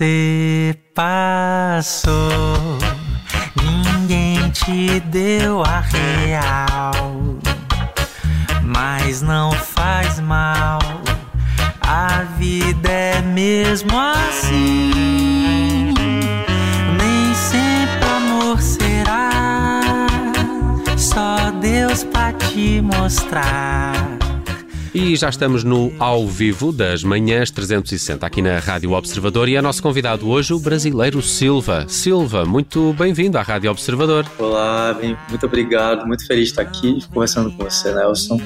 você passou, ninguém te deu a real, mas não faz mal. A vida é mesmo assim. Nem sempre amor será. Só Deus pra te mostrar. E já estamos no ao vivo das manhãs 360 aqui na Rádio Observador e é nosso convidado hoje o brasileiro Silva. Silva, muito bem-vindo à Rádio Observador. Olá, muito obrigado, muito feliz de estar aqui conversando com você, Nelson.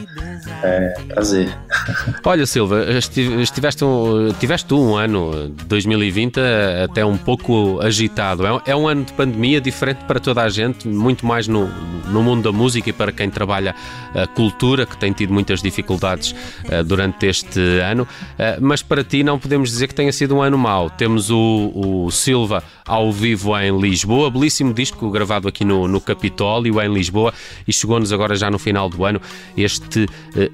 É, prazer. Olha, Silva, estiveste um, tiveste um ano 2020 até um pouco agitado. É, é um ano de pandemia diferente para toda a gente, muito mais no, no mundo da música e para quem trabalha a cultura, que tem tido muitas dificuldades uh, durante este ano, uh, mas para ti não podemos dizer que tenha sido um ano mau. Temos o, o Silva ao vivo em Lisboa, belíssimo disco gravado aqui no, no Capitólio, em Lisboa, e chegou-nos agora já no final do ano este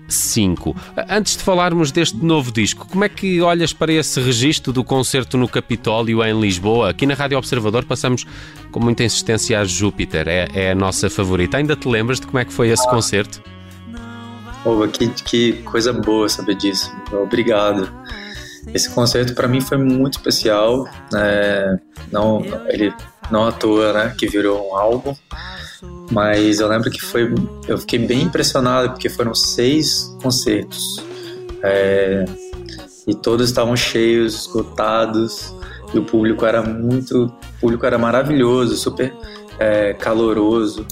5. Uh, Antes de falarmos deste novo disco, como é que olhas para esse registro do concerto no Capitólio em Lisboa? Aqui na Rádio Observador passamos com muita insistência a Júpiter, é, é a nossa favorita. Ainda te lembras de como é que foi esse concerto? Oh, que, que coisa boa saber disso. Obrigado. Esse concerto para mim foi muito especial. É, não, ele não à toa, né, que virou um álbum. Mas eu lembro que foi, eu fiquei bem impressionado porque foram seis concertos é, e todos estavam cheios, esgotados e o público era muito, o público era maravilhoso, super é, caloroso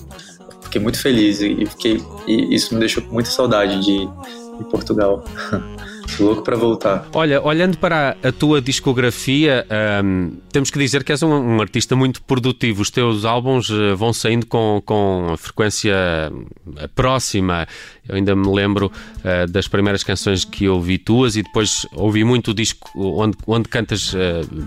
fiquei muito feliz e, fiquei, e isso me deixou com muita saudade de, de Portugal. louco para voltar. Olha, olhando para a tua discografia, um, temos que dizer que és um, um, artista muito produtivo. Os teus álbuns uh, vão saindo com, com frequência uh, próxima. Eu ainda me lembro uh, das primeiras canções que ouvi tuas e depois ouvi muito o disco onde, onde cantas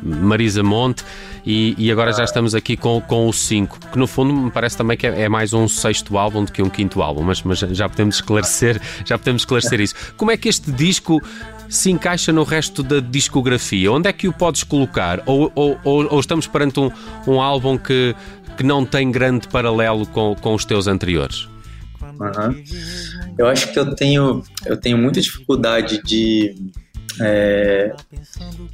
Marisa Monte e, e agora já estamos aqui com, com o 5, que no fundo me parece também que é, é, mais um sexto álbum do que um quinto álbum, mas, mas já podemos esclarecer, já podemos esclarecer isso. Como é que este disco se encaixa no resto da discografia? Onde é que o podes colocar? Ou, ou, ou, estamos perante um, um álbum que, que não tem grande paralelo com, com os teus anteriores? Uhum. Eu acho que eu tenho, eu tenho muita dificuldade de. É,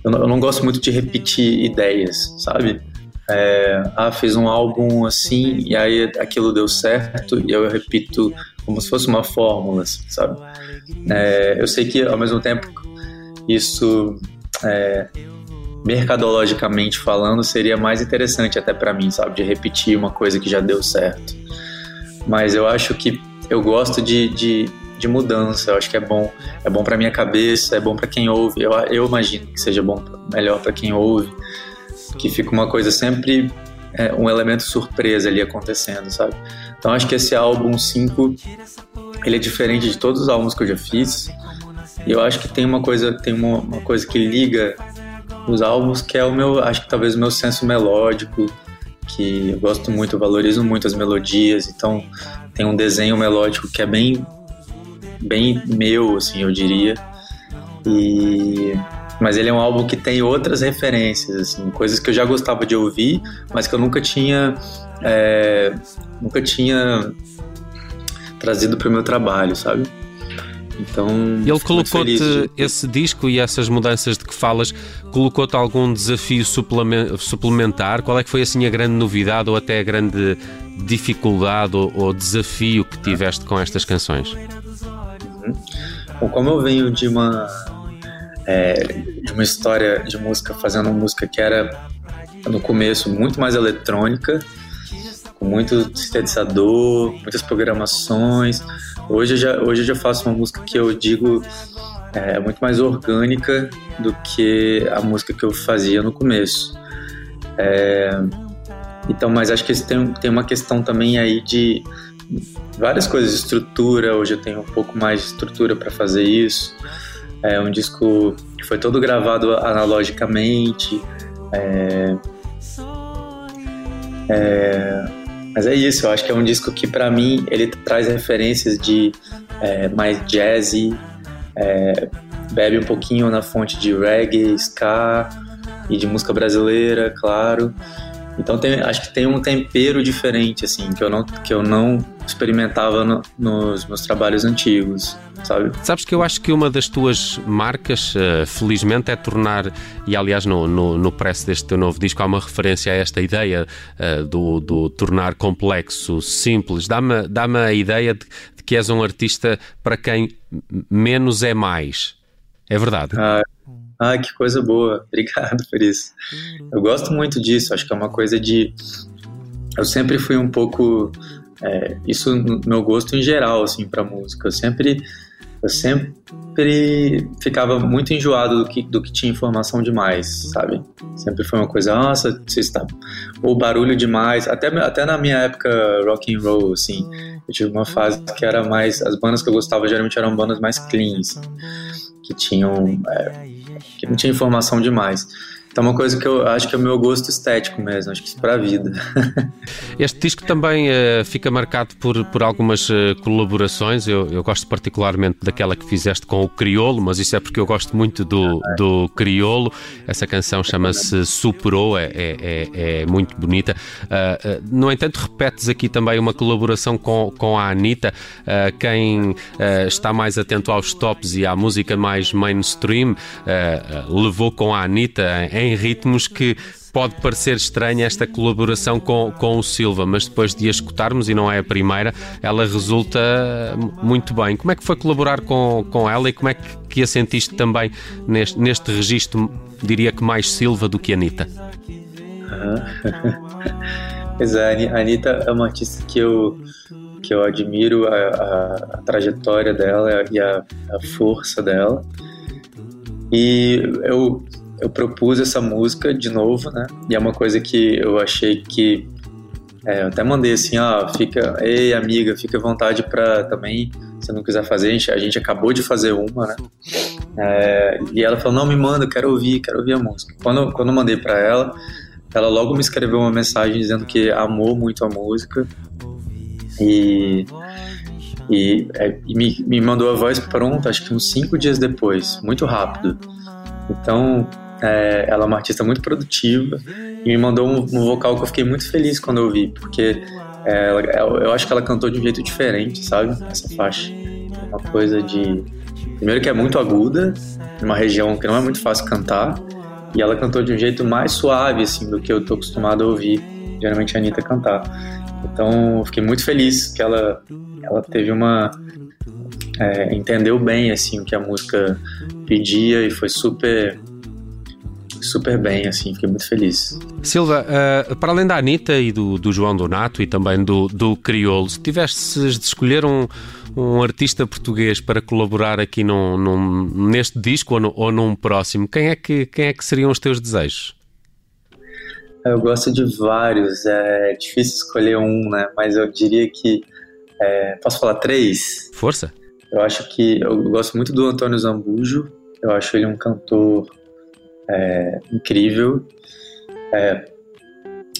eu, não, eu, não, gosto muito de repetir ideias, sabe? É, ah, fiz um álbum assim e aí aquilo deu certo e eu repito como se fosse uma fórmula, sabe? É, eu sei que ao mesmo tempo isso, é, mercadologicamente falando, seria mais interessante até para mim, sabe? De repetir uma coisa que já deu certo. Mas eu acho que eu gosto de, de, de mudança, eu acho que é bom. É bom para minha cabeça, é bom para quem ouve. Eu, eu imagino que seja bom, melhor para quem ouve. Que fica uma coisa sempre é, um elemento surpresa ali acontecendo, sabe? Então acho que esse álbum 5 ele é diferente de todos os álbuns que eu já fiz. E eu acho que tem uma coisa, tem uma, uma coisa que liga os álbuns que é o meu, acho que talvez o meu senso melódico, que eu gosto muito, eu valorizo muito as melodias, então tem um desenho melódico que é bem bem meu, assim, eu diria. E mas ele é um álbum que tem outras referências, assim, coisas que eu já gostava de ouvir, mas que eu nunca tinha é, nunca tinha trazido para o meu trabalho, sabe? Então, ele colocou-te esse disco e essas mudanças de que falas, colocou-te algum desafio suplementar? Qual é que foi assim a grande novidade ou até a grande dificuldade ou, ou desafio que tiveste com estas canções? Uhum. Bom, como eu venho de uma é, de uma história de música fazendo música que era no começo muito mais eletrônica, com muito sintetizador, muitas programações. Hoje eu já, hoje eu já faço uma música que eu digo é muito mais orgânica do que a música que eu fazia no começo. É, então, mas acho que tem, tem uma questão também aí de várias coisas, estrutura. Hoje eu tenho um pouco mais de estrutura para fazer isso. É um disco que foi todo gravado analogicamente. É, é, mas é isso, eu acho que é um disco que para mim ele traz referências de é, mais jazzy, é, bebe um pouquinho na fonte de reggae, ska, e de música brasileira, claro. Então tem, acho que tem um tempero diferente, assim, que eu não, que eu não experimentava no, nos meus trabalhos antigos, sabe? Sabes que eu acho que uma das tuas marcas, uh, felizmente, é tornar, e aliás no, no, no press deste teu novo disco há uma referência a esta ideia uh, do, do tornar complexo, simples. Dá-me dá a ideia de, de, que és um artista para quem menos é mais. É verdade? Ah, ah, que coisa boa. Obrigado por isso. Eu gosto muito disso. Acho que é uma coisa de. Eu sempre fui um pouco. É, isso no meu gosto em geral, assim, para música. Eu sempre. Eu sempre ficava muito enjoado do que, do que tinha informação demais, sabe? Sempre foi uma coisa, nossa, você está. Ou barulho demais. Até, até na minha época rock and roll, assim, eu tive uma fase que era mais. As bandas que eu gostava geralmente eram bandas mais clean, assim, que tinham. É, que não tinha informação demais. Então, é uma coisa que eu acho que é o meu gosto estético mesmo, acho que isso para a vida. Este disco também uh, fica marcado por, por algumas uh, colaborações. Eu, eu, gosto particularmente daquela que fizeste com o Criolo, mas isso é porque eu gosto muito do, do Criolo. Essa canção chama-se Superou, é, é, é, é, muito bonita. Uh, no entanto, repetes aqui também uma colaboração com, com a Anitta. quem está mais atento aos tops e à música mais mainstream levou com a Anitta em em ritmos que pode parecer estranha esta colaboração com, com o Silva, mas depois de a escutarmos, e não é a primeira, ela resulta muito bem. Como é que foi colaborar com, com ela e como é que, que a sentiste também neste, neste registro, diria que mais Silva do que Anitta? pois é, a Anitta é uma artista que eu, que eu admiro a, a, a trajetória dela e a, a força dela. E eu eu propus essa música de novo, né? E é uma coisa que eu achei que é, eu até mandei assim, ó, fica, ei amiga, fica à vontade para também, se não quiser fazer, a gente, a gente acabou de fazer uma, né? É, e ela falou, não, me manda, quero ouvir, quero ouvir a música. Quando, quando eu mandei para ela, ela logo me escreveu uma mensagem dizendo que amou muito a música e, e, é, e me, me mandou a voz pronta, acho que uns cinco dias depois, muito rápido. Então, é, ela é uma artista muito produtiva e me mandou um, um, vocal que eu fiquei muito feliz quando eu ouvi, porque é, ela, eu acho que ela cantou de um jeito diferente, sabe? Essa faixa. Uma coisa de. Primeiro que é muito aguda, numa região que não é muito fácil cantar, e ela cantou de um jeito mais suave, assim, do que eu tô acostumado a ouvir, geralmente a Anitta cantar. Então, eu fiquei muito feliz que ela, ela teve uma. É, entendeu bem, assim, o que a música pedia e foi super super bem, assim, fiquei muito feliz. Silva, uh, para além da Anitta e do, do João Donato e também do, do Criolo, se tivesses de escolher um, um artista português para colaborar aqui num, num, neste disco ou, no, ou num próximo, quem é, que, quem é que seriam os teus desejos? Eu gosto de vários, é difícil escolher um, né? Mas eu diria que. É, posso falar três? Força! Eu acho que. Eu gosto muito do Antônio Zambujo, eu acho ele um cantor é, incrível. É,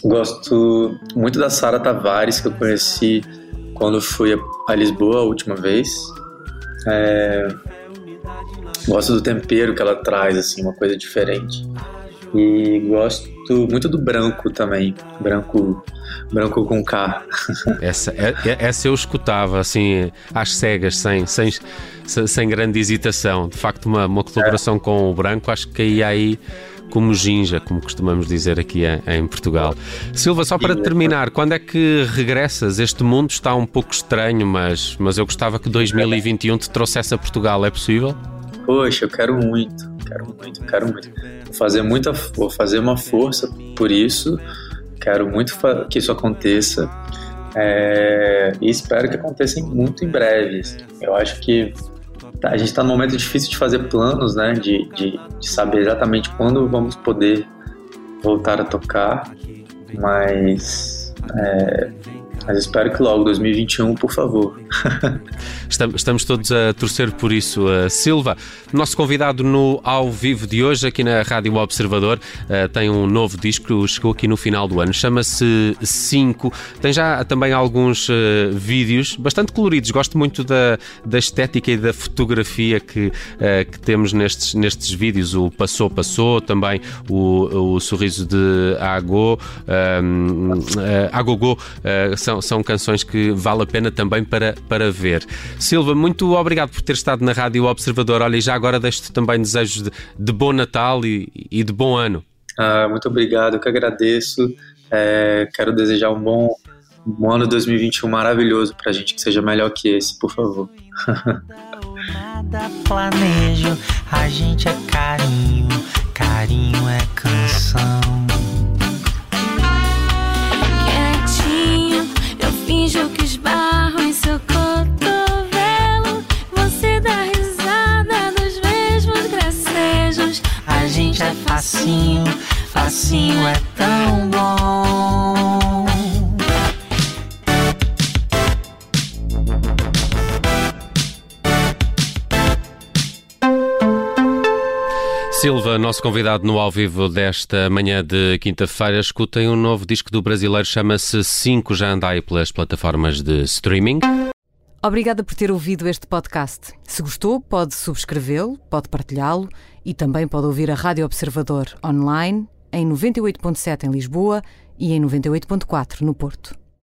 gosto muito da Sara Tavares, que eu conheci quando fui a Lisboa a última vez. É, gosto do tempero que ela traz, assim, uma coisa diferente. E gosto muito do branco também, branco, branco com K. Essa, é, é, essa eu escutava assim às cegas, sem, sem, sem grande hesitação. De facto, uma, uma colaboração é. com o branco, acho que ia aí como ginja, como costumamos dizer aqui em, Portugal. Silva, só para terminar, quando é que regressas? Este mundo está um pouco estranho, mas, mas eu gostava que 2021 te trouxesse a Portugal, é possível? Poxa, eu quero muito, quero muito, quero muito. Vou fazer muita, vou fazer uma força por isso. Quero muito que isso aconteça. É, e espero que aconteça muito em breve. Eu acho que tá, a gente está num momento difícil de fazer planos, né? De, de, de, saber exatamente quando vamos poder voltar a tocar, mas é, Mas espero que logo, 2021, por favor. Estamos todos a torcer por isso. Uh, Silva, nosso convidado no ao vivo de hoje, aqui na Rádio Observador, uh, tem um novo disco, chegou aqui no final do ano, chama-se 5. Tem já também alguns uh, vídeos bastante coloridos. Gosto muito da, da estética e da fotografia que, que temos nestes, nestes vídeos. O Passou, Passou, também o, o Sorriso de Agô, um, Agogô, são são, são canções que vale a pena também para, para ver. Silva, muito obrigado por ter estado na Rádio Observador. Olha, e já agora deixo-te também desejos de, de, bom Natal e, e de bom ano. Ah, muito obrigado, eu que agradeço. É, quero desejar um bom, um bom ano 2021 maravilhoso para a gente, que seja melhor que esse, por favor. Nada planejo, a gente é carinho, carinho é canção. Nosso convidado no ao vivo desta manhã de quinta-feira, escutem um novo disco do brasileiro, chama-se 5, já anda aí pelas plataformas de streaming. Obrigada por ter ouvido este podcast. Se gostou, pode subscrevê-lo, pode partilhá-lo e também pode ouvir a Rádio Observador online em 98.7 em Lisboa e em 98.4 no Porto.